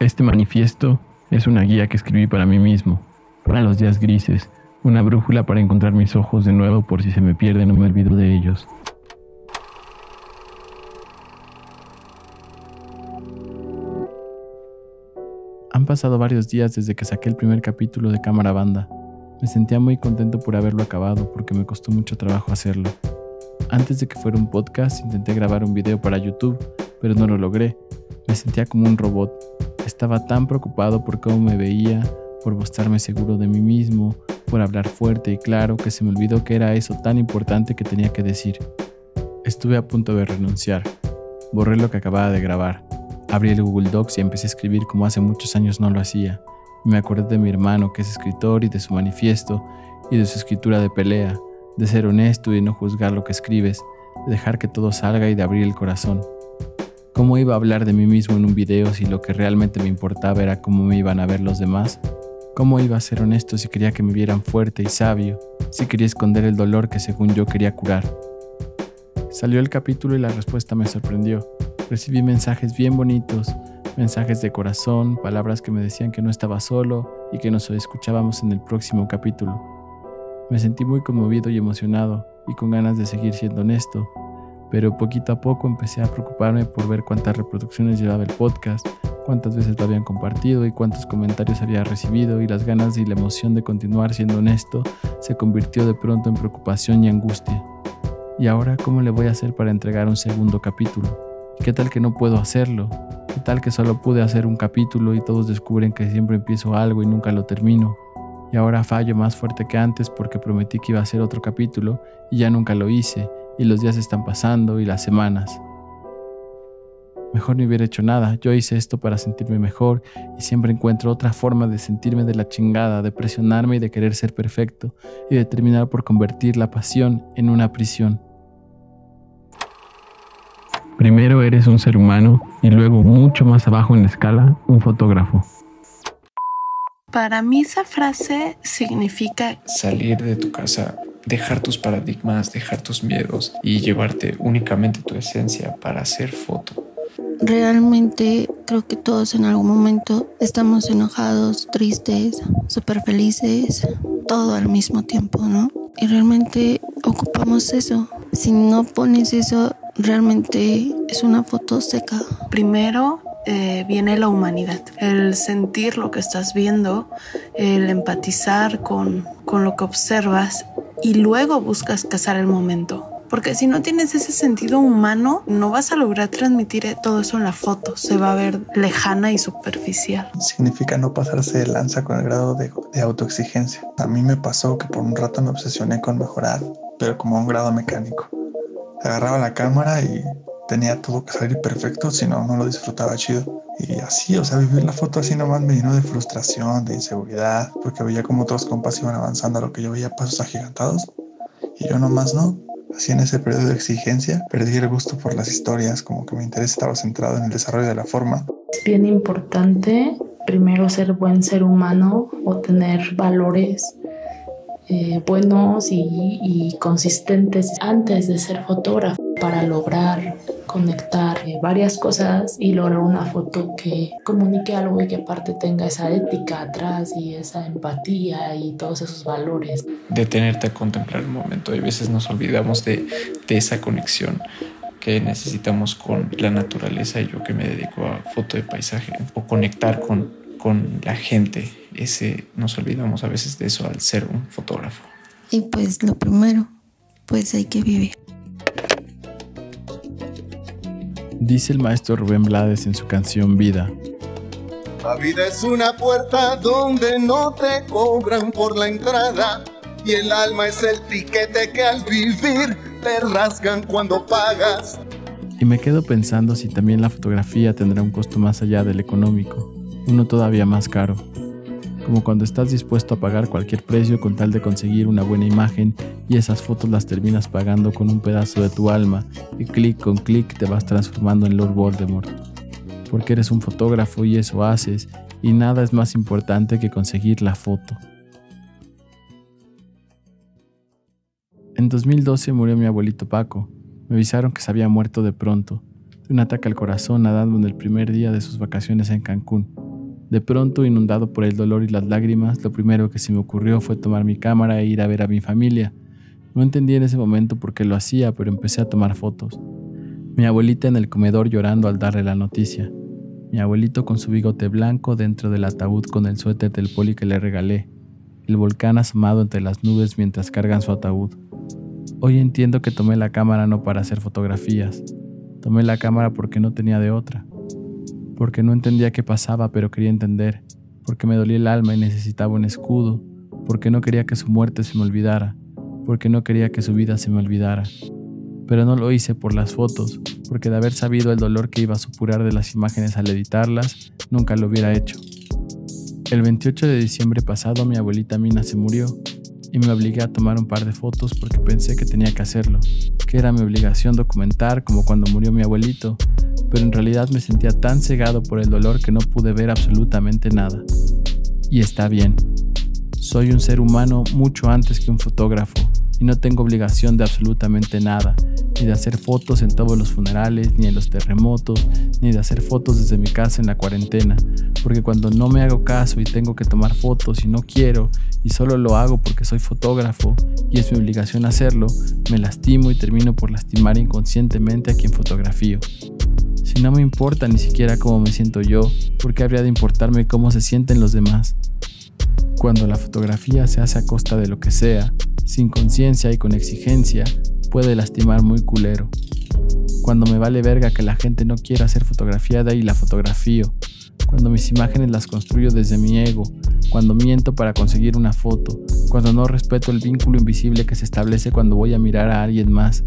Este manifiesto es una guía que escribí para mí mismo, para los días grises, una brújula para encontrar mis ojos de nuevo por si se me pierden no me olvido de ellos. Han pasado varios días desde que saqué el primer capítulo de Cámara Banda. Me sentía muy contento por haberlo acabado porque me costó mucho trabajo hacerlo. Antes de que fuera un podcast intenté grabar un video para YouTube, pero no lo logré. Me sentía como un robot. Estaba tan preocupado por cómo me veía, por mostrarme seguro de mí mismo, por hablar fuerte y claro que se me olvidó que era eso tan importante que tenía que decir. Estuve a punto de renunciar. Borré lo que acababa de grabar. Abrí el Google Docs y empecé a escribir como hace muchos años no lo hacía. me acordé de mi hermano que es escritor y de su manifiesto y de su escritura de pelea, de ser honesto y no juzgar lo que escribes, de dejar que todo salga y de abrir el corazón. ¿Cómo iba a hablar de mí mismo en un video si lo que realmente me importaba era cómo me iban a ver los demás? ¿Cómo iba a ser honesto si quería que me vieran fuerte y sabio, si quería esconder el dolor que según yo quería curar? Salió el capítulo y la respuesta me sorprendió. Recibí mensajes bien bonitos, mensajes de corazón, palabras que me decían que no estaba solo y que nos escuchábamos en el próximo capítulo. Me sentí muy conmovido y emocionado y con ganas de seguir siendo honesto, pero poquito a poco empecé a preocuparme por ver cuántas reproducciones llevaba el podcast, cuántas veces lo habían compartido y cuántos comentarios había recibido y las ganas y la emoción de continuar siendo honesto se convirtió de pronto en preocupación y angustia. ¿Y ahora cómo le voy a hacer para entregar un segundo capítulo? ¿Qué tal que no puedo hacerlo? ¿Qué tal que solo pude hacer un capítulo y todos descubren que siempre empiezo algo y nunca lo termino? Y ahora fallo más fuerte que antes porque prometí que iba a hacer otro capítulo y ya nunca lo hice y los días están pasando y las semanas. Mejor no hubiera hecho nada, yo hice esto para sentirme mejor y siempre encuentro otra forma de sentirme de la chingada, de presionarme y de querer ser perfecto y de terminar por convertir la pasión en una prisión. Primero eres un ser humano y luego mucho más abajo en la escala un fotógrafo. Para mí esa frase significa salir de tu casa dejar tus paradigmas, dejar tus miedos y llevarte únicamente tu esencia para hacer foto. Realmente creo que todos en algún momento estamos enojados, tristes, súper felices, todo al mismo tiempo, ¿no? Y realmente ocupamos eso. Si no pones eso, realmente es una foto seca. Primero eh, viene la humanidad, el sentir lo que estás viendo, el empatizar con, con lo que observas y luego buscas cazar el momento. Porque si no tienes ese sentido humano, no vas a lograr transmitir todo eso en la foto. Se va a ver lejana y superficial. Significa no pasarse de lanza con el grado de, autoexigencia. A mí me pasó que por un rato me obsesioné con mejorar, pero como un grado mecánico. Agarraba la cámara y tenía todo que salir perfecto, si no, no lo disfrutaba chido. Y así, o sea, vivir la foto así nomás me llenó de frustración, de inseguridad, porque veía como otros compas iban avanzando a lo que yo veía pasos agigantados y yo nomás no. Así en ese periodo de exigencia perdí el gusto por las historias, como que mi interés estaba centrado en el desarrollo de la forma. Es bien importante primero ser buen ser humano o tener valores eh, buenos y consistentes antes de ser fotógrafo para lograr conectar eh, varias cosas y lograr una foto que comunique algo y que aparte tenga esa ética atrás y esa empatía y todos esos valores. Detenerte a contemplar el momento. Y a veces nos olvidamos de, de esa conexión que necesitamos con la naturaleza y yo que me dedico a foto de paisaje o conectar con, con la gente. Ese nos olvidamos a veces de eso al ser un fotógrafo. Y pues lo primero, pues hay que vivir. Dice el maestro Rubén Blades en su canción Vida. La vida es una puerta donde no te cobran por la entrada y el alma es el tiquete que al vivir te rasgan cuando pagas. Y me quedo pensando si también la fotografía tendrá un costo más allá del económico, uno todavía más caro como cuando estás dispuesto a pagar cualquier precio con tal de conseguir una buena imagen y esas fotos las terminas pagando con un pedazo de tu alma y clic con clic te vas transformando en Lord Voldemort. Porque eres un fotógrafo y eso haces y nada es más importante que conseguir la foto. En 2012 murió mi abuelito Paco. Me avisaron que se había muerto de pronto, de un ataque al corazón nadando en el primer día de sus vacaciones en Cancún. De pronto, inundado por el dolor y las lágrimas, lo primero que se me ocurrió fue tomar mi cámara e ir a ver a mi familia. No entendí en ese momento por qué lo hacía, pero empecé a tomar fotos. Mi abuelita en el comedor llorando al darle la noticia. Mi abuelito con su bigote blanco dentro del ataúd con el suéter del poli que le regalé. El volcán asomado entre las nubes mientras cargan su ataúd. Hoy entiendo que tomé la cámara no para hacer fotografías. Tomé la cámara porque no tenía de otra porque no entendía qué pasaba, pero quería entender, porque me dolía el alma y necesitaba un escudo, porque no quería que su muerte se me olvidara, porque no quería que su vida se me olvidara. Pero no lo hice por las fotos, porque de haber sabido el dolor que iba a supurar de las imágenes al editarlas, nunca lo hubiera hecho. El 28 de diciembre pasado mi abuelita Mina se murió y me obligué a tomar un par de fotos porque pensé que tenía que hacerlo, que era mi obligación documentar como cuando murió mi abuelito, pero en realidad me sentía tan cegado por el dolor que no pude ver absolutamente nada. Y está bien. Soy un ser humano mucho antes que un fotógrafo y no tengo obligación de absolutamente nada, ni de hacer fotos en todos los funerales, ni en los terremotos, ni de hacer fotos desde mi casa en la cuarentena, porque cuando no me hago caso y tengo que tomar fotos y no quiero, y solo lo hago porque soy fotógrafo y es mi obligación hacerlo, me lastimo y termino por lastimar inconscientemente a quien fotografío. Si no me importa ni siquiera cómo me siento yo, ¿por qué habría de importarme cómo se sienten los demás? Cuando la fotografía se hace a costa de lo que sea, sin conciencia y con exigencia, puede lastimar muy culero. Cuando me vale verga que la gente no quiera ser fotografiada y la fotografío. Cuando mis imágenes las construyo desde mi ego. Cuando miento para conseguir una foto. Cuando no respeto el vínculo invisible que se establece cuando voy a mirar a alguien más.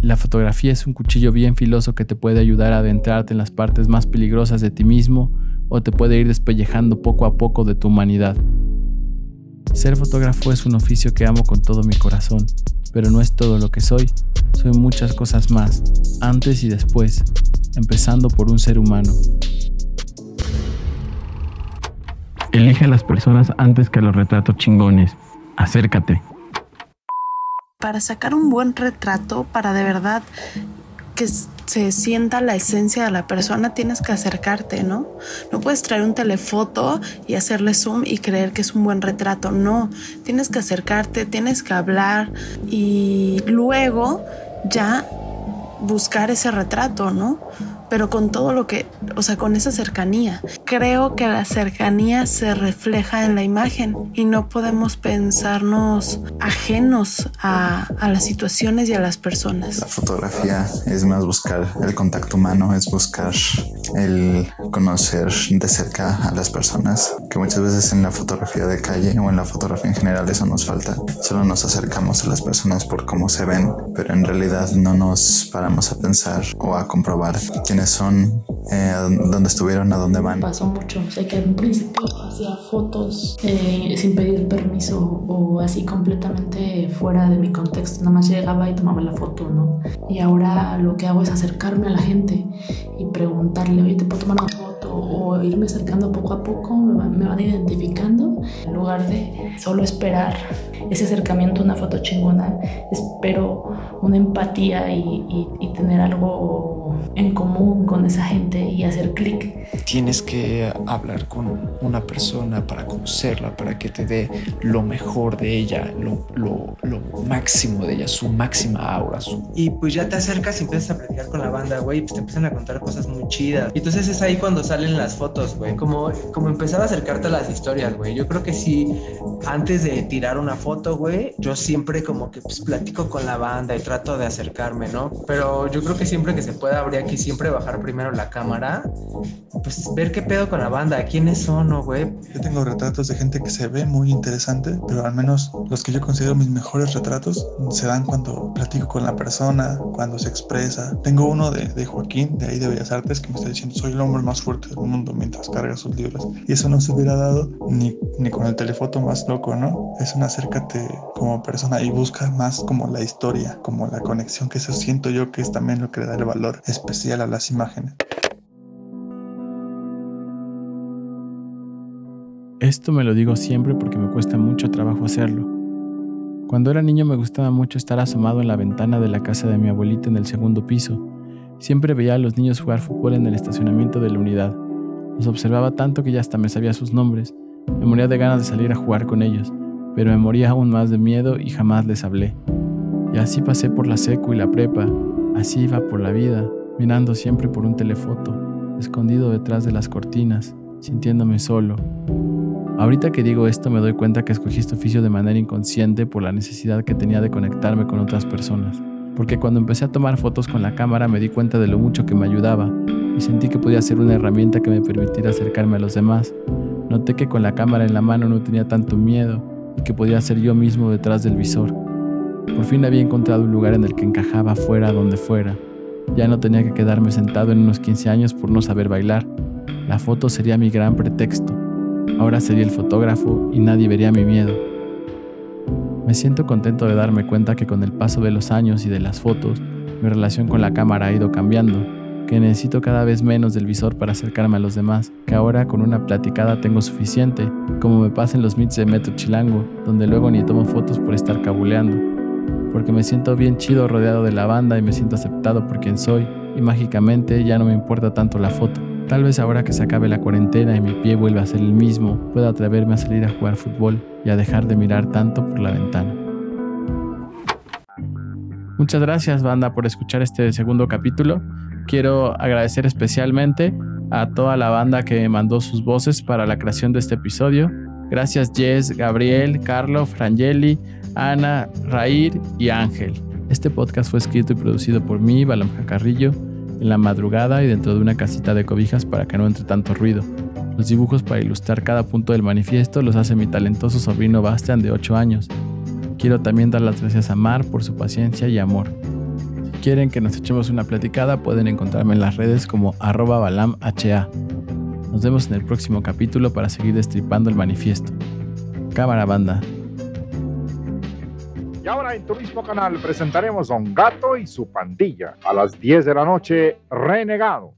La fotografía es un cuchillo bien filoso que te puede ayudar a adentrarte en las partes más peligrosas de ti mismo o te puede ir despellejando poco a poco de tu humanidad. Ser fotógrafo es un oficio que amo con todo mi corazón, pero no es todo lo que soy. Soy muchas cosas más, antes y después, empezando por un ser humano. Elige a las personas antes que a los retratos chingones. Acércate para sacar un buen retrato, para de verdad que se sienta la esencia de la persona, tienes que acercarte, ¿no? No puedes traer un telefoto y hacerle zoom y creer que es un buen retrato, no. Tienes que acercarte, tienes que hablar y luego ya buscar ese retrato, ¿no? Pero con todo lo que, o sea, con esa cercanía. Creo que la cercanía se refleja en la imagen y no podemos pensarnos ajenos a, las situaciones y a las personas. La fotografía es más buscar el contacto humano, es buscar el conocer de cerca a las personas, que muchas veces en la fotografía de calle o en la fotografía en general eso nos falta. Solo nos acercamos a las personas por cómo se ven, pero en realidad no nos paramos a pensar o a comprobar quién son, eh, dónde estuvieron, a dónde van. Pasó mucho, o sea que en principio hacía fotos eh, sin pedir permiso o así completamente fuera de mi contexto, nada más llegaba y tomaba la foto, ¿no? Y ahora lo que hago es acercarme a la gente y preguntarle, oye, ¿te puedo tomar una foto? O irme acercando poco a poco, me van, me van identificando, en lugar de solo esperar ese acercamiento, una foto chingona, espero una empatía y, y tener algo en común con esa gente y hacer clic. Tienes que hablar con una persona para conocerla, para que te dé lo mejor de ella, lo, lo, lo máximo de ella, su máxima aura. Su... Y pues ya te acercas y empiezas a platicar con la banda, güey, pues te empiezan a contar cosas muy chidas. Y entonces es ahí cuando salen las fotos, güey, como, como empezar a acercarte a las historias, güey. Yo creo que sí, antes de tirar una foto, güey, yo siempre como que pues platico con la banda y trato de acercarme, ¿no? Pero yo creo que siempre que se pueda habría que siempre bajar primero la cámara, pues ver qué pedo con la banda, quiénes son, ¿no, güey? Yo tengo retratos de gente que se ve muy interesante, pero al menos los que yo considero mis mejores retratos se dan cuando platico con la persona, cuando se expresa. Tengo uno de, de Joaquín, de ahí de Bellas Artes, que me está diciendo, soy el hombre más fuerte del mundo mientras carga sus libros. Y eso no se hubiera dado ni, ni con el telefoto más loco, ¿no? Es un acércate como persona y busca más como la historia, como la conexión, que eso siento yo que es también lo que le da el valor especial a las imágenes. Esto me lo digo siempre porque me cuesta mucho trabajo hacerlo. Cuando era niño me gustaba mucho estar asomado en la ventana de la casa de mi abuelita en el segundo piso. Siempre veía a los niños jugar fútbol en el estacionamiento de la unidad. Los observaba tanto que ya hasta me sabía sus nombres. Me moría de ganas de salir a jugar con ellos, pero me moría aún más de miedo y jamás les hablé. Y así pasé por la secu y la prepa, así iba por la vida, mirando siempre por un telefoto, escondido detrás de las cortinas, sintiéndome solo. Ahorita que digo esto me doy cuenta que escogí este oficio de manera inconsciente por la necesidad que tenía de conectarme con otras personas. Porque cuando empecé a tomar fotos con la cámara me di cuenta de lo mucho que me ayudaba y sentí que podía ser una herramienta que me permitiera acercarme a los demás. Noté que con la cámara en la mano no tenía tanto miedo y que podía ser yo mismo detrás del visor. Por fin había encontrado un lugar en el que encajaba fuera donde fuera. Ya no tenía que quedarme sentado en unos 15 años por no saber bailar. La foto sería mi gran pretexto. Ahora sería el fotógrafo y nadie vería mi miedo. Me siento contento de darme cuenta que con el paso de los años y de las fotos, mi relación con la cámara ha ido cambiando, que necesito cada vez menos del visor para acercarme a los demás, que ahora con una platicada tengo suficiente, como me pasa en los meets de Metro Chilango, donde luego ni tomo fotos por estar cabuleando, porque me siento bien chido rodeado de la banda y me siento aceptado por quien soy, y mágicamente ya no me importa tanto la foto. Tal vez ahora que se acabe la cuarentena y mi pie vuelva a ser el mismo, pueda atreverme a salir a jugar fútbol y a dejar de mirar tanto por la ventana. Muchas gracias banda por escuchar este segundo capítulo. Quiero agradecer especialmente a toda la banda que mandó sus voces para la creación de este episodio. Gracias Jess, Gabriel, Carlo, Frangeli, Ana, Rair y Ángel. Este podcast fue escrito y producido por mí, Balamja Carrillo en la madrugada y dentro de una casita de cobijas para que no entre tanto ruido. Los dibujos para ilustrar cada punto del manifiesto los hace mi talentoso sobrino Bastian de 8 años. Quiero también dar las gracias a Mar por su paciencia y amor. Si quieren que nos echemos una platicada pueden encontrarme en las redes como arroba balamha. Nos vemos en el próximo capítulo para seguir destripando el manifiesto. Cámara banda. Y ahora en tu mismo canal presentaremos Don Gato y su pandilla. A las 10 de la noche, Renegado.